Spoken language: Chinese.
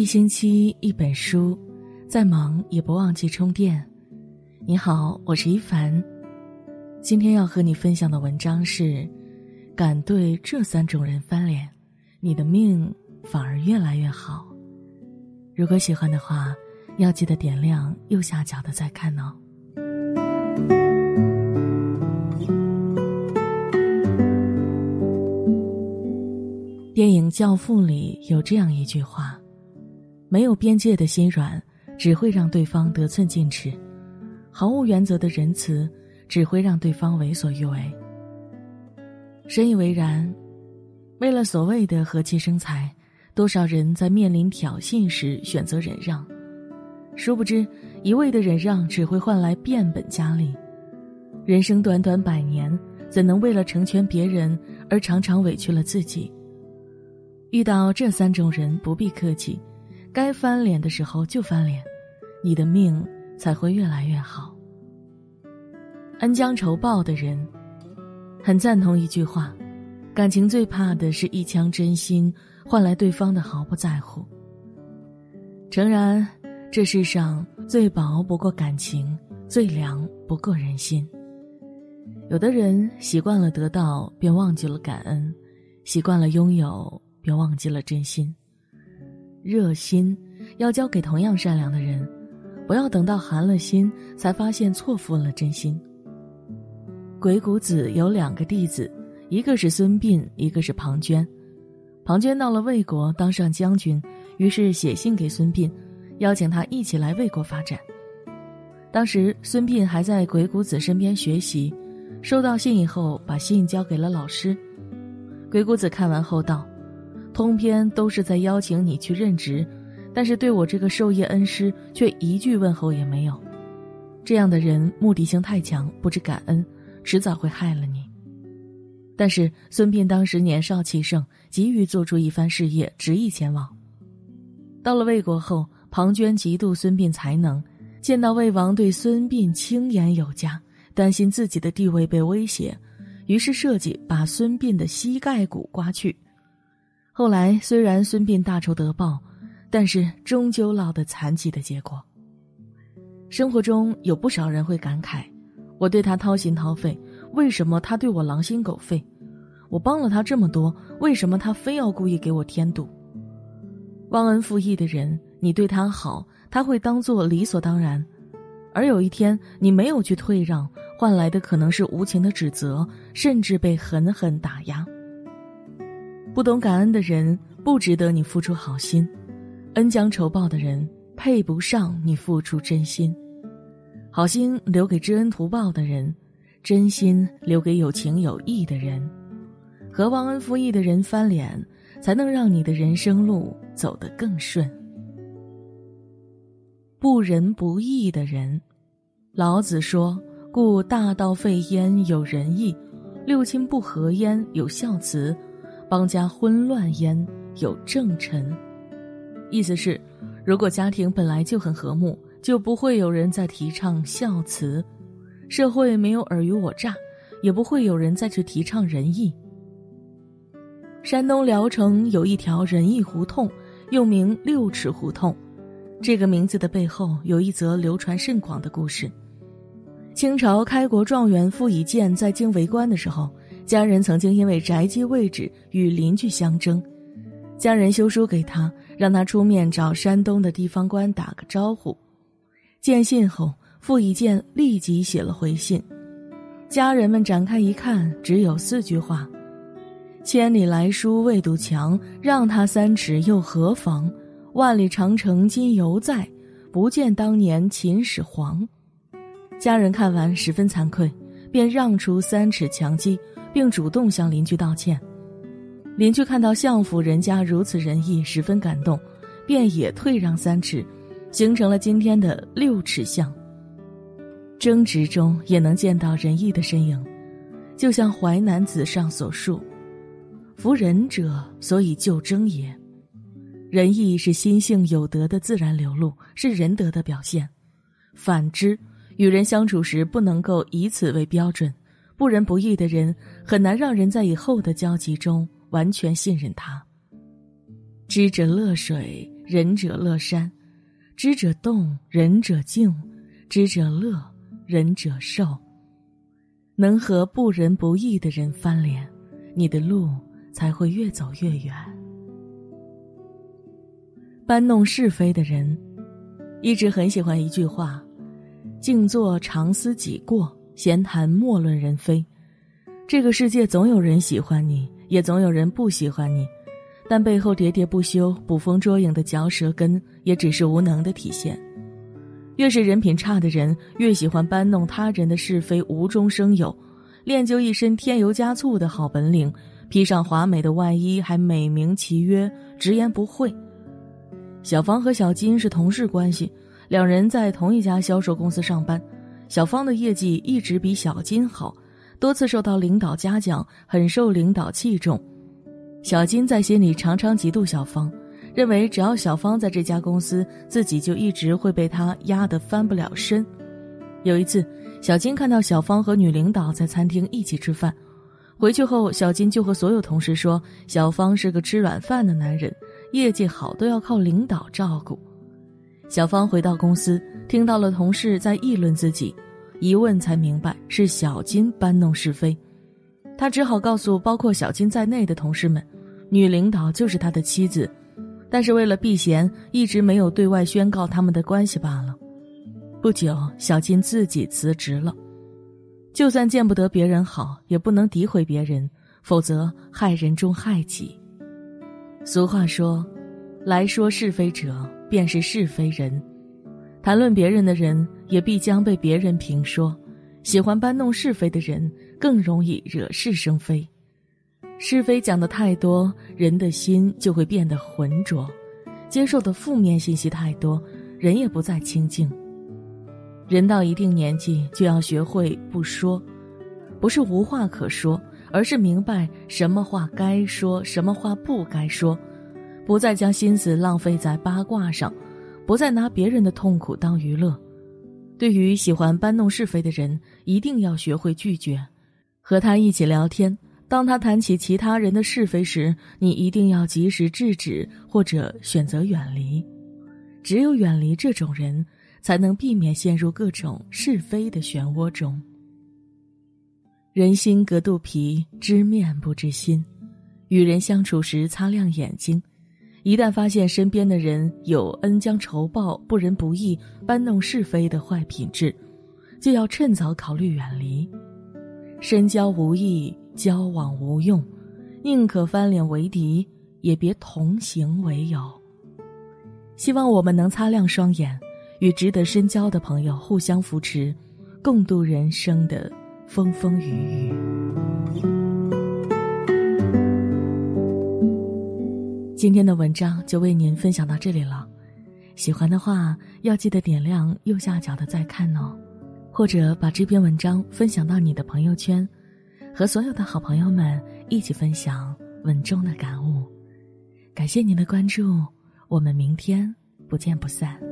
一星期一本书，再忙也不忘记充电。你好，我是一凡。今天要和你分享的文章是：敢对这三种人翻脸，你的命反而越来越好。如果喜欢的话，要记得点亮右下角的再看哦。电影《教父》里有这样一句话。没有边界的心软，只会让对方得寸进尺；毫无原则的仁慈，只会让对方为所欲为。深以为然。为了所谓的和气生财，多少人在面临挑衅时选择忍让，殊不知一味的忍让只会换来变本加厉。人生短短百年，怎能为了成全别人而常常委屈了自己？遇到这三种人，不必客气。该翻脸的时候就翻脸，你的命才会越来越好。恩将仇报的人，很赞同一句话：感情最怕的是一腔真心换来对方的毫不在乎。诚然，这世上最薄不过感情，最凉不过人心。有的人习惯了得到，便忘记了感恩；习惯了拥有，便忘记了真心。热心要交给同样善良的人，不要等到寒了心才发现错付了真心。鬼谷子有两个弟子，一个是孙膑，一个是庞涓。庞涓到了魏国当上将军，于是写信给孙膑，邀请他一起来魏国发展。当时孙膑还在鬼谷子身边学习，收到信以后，把信交给了老师。鬼谷子看完后道。通篇都是在邀请你去任职，但是对我这个授业恩师却一句问候也没有。这样的人目的性太强，不知感恩，迟早会害了你。但是孙膑当时年少气盛，急于做出一番事业，执意前往。到了魏国后，庞涓嫉妒孙膑才能，见到魏王对孙膑轻言有加，担心自己的地位被威胁，于是设计把孙膑的膝盖骨刮去。后来虽然孙膑大仇得报，但是终究落得残疾的结果。生活中有不少人会感慨：我对他掏心掏肺，为什么他对我狼心狗肺？我帮了他这么多，为什么他非要故意给我添堵？忘恩负义的人，你对他好，他会当做理所当然；而有一天你没有去退让，换来的可能是无情的指责，甚至被狠狠打压。不懂感恩的人不值得你付出好心，恩将仇报的人配不上你付出真心。好心留给知恩图报的人，真心留给有情有义的人。和忘恩负义的人翻脸，才能让你的人生路走得更顺。不仁不义的人，老子说：“故大道废焉有仁义，六亲不和焉有孝慈。”邦家混乱焉有正臣，意思是，如果家庭本来就很和睦，就不会有人在提倡孝慈；社会没有尔虞我诈，也不会有人再去提倡仁义。山东聊城有一条仁义胡同，又名六尺胡同，这个名字的背后有一则流传甚广的故事。清朝开国状元傅以渐在京为官的时候。家人曾经因为宅基位置与邻居相争，家人修书给他，让他出面找山东的地方官打个招呼。见信后，傅以健立即写了回信。家人们展开一看，只有四句话：“千里来书未堵墙，让他三尺又何妨？万里长城今犹在，不见当年秦始皇。”家人看完十分惭愧，便让出三尺墙基。并主动向邻居道歉，邻居看到相府人家如此仁义，十分感动，便也退让三尺，形成了今天的六尺巷。争执中也能见到仁义的身影，就像《淮南子》上所述：“夫仁者，所以就争也。”仁义是心性有德的自然流露，是仁德的表现。反之，与人相处时不能够以此为标准。不仁不义的人很难让人在以后的交集中完全信任他。知者乐水，仁者乐山；知者动，仁者静；知者乐，仁者寿。能和不仁不义的人翻脸，你的路才会越走越远。搬弄是非的人，一直很喜欢一句话：“静坐常思己过，闲谈莫论人非。”这个世界总有人喜欢你，也总有人不喜欢你，但背后喋喋不休、捕风捉影的嚼舌根，也只是无能的体现。越是人品差的人，越喜欢搬弄他人的是非，无中生有，练就一身添油加醋的好本领，披上华美的外衣，还美名其曰直言不讳。小芳和小金是同事关系，两人在同一家销售公司上班，小芳的业绩一直比小金好，多次受到领导嘉奖，很受领导器重。小金在心里常常嫉妒小芳。认为只要小芳在这家公司，自己就一直会被他压得翻不了身。有一次，小金看到小芳和女领导在餐厅一起吃饭，回去后，小金就和所有同事说：“小芳是个吃软饭的男人，业绩好都要靠领导照顾。”小芳回到公司，听到了同事在议论自己，一问才明白是小金搬弄是非，他只好告诉包括小金在内的同事们：“女领导就是他的妻子。”但是为了避嫌，一直没有对外宣告他们的关系罢了。不久，小金自己辞职了。就算见不得别人好，也不能诋毁别人，否则害人终害己。俗话说：“来说是非者，便是是非人。”谈论别人的人，也必将被别人评说。喜欢搬弄是非的人，更容易惹是生非。是非讲的太多，人的心就会变得浑浊；接受的负面信息太多，人也不再清静。人到一定年纪，就要学会不说，不是无话可说，而是明白什么话该说，什么话不该说，不再将心思浪费在八卦上，不再拿别人的痛苦当娱乐。对于喜欢搬弄是非的人，一定要学会拒绝，和他一起聊天。当他谈起其他人的是非时，你一定要及时制止，或者选择远离。只有远离这种人，才能避免陷入各种是非的漩涡中。人心隔肚皮，知面不知心。与人相处时，擦亮眼睛。一旦发现身边的人有恩将仇报、不仁不义、搬弄是非的坏品质，就要趁早考虑远离。深交无益。交往无用，宁可翻脸为敌，也别同行为友。希望我们能擦亮双眼，与值得深交的朋友互相扶持，共度人生的风风雨雨。今天的文章就为您分享到这里了，喜欢的话要记得点亮右下角的再看哦，或者把这篇文章分享到你的朋友圈。和所有的好朋友们一起分享文中的感悟，感谢您的关注，我们明天不见不散。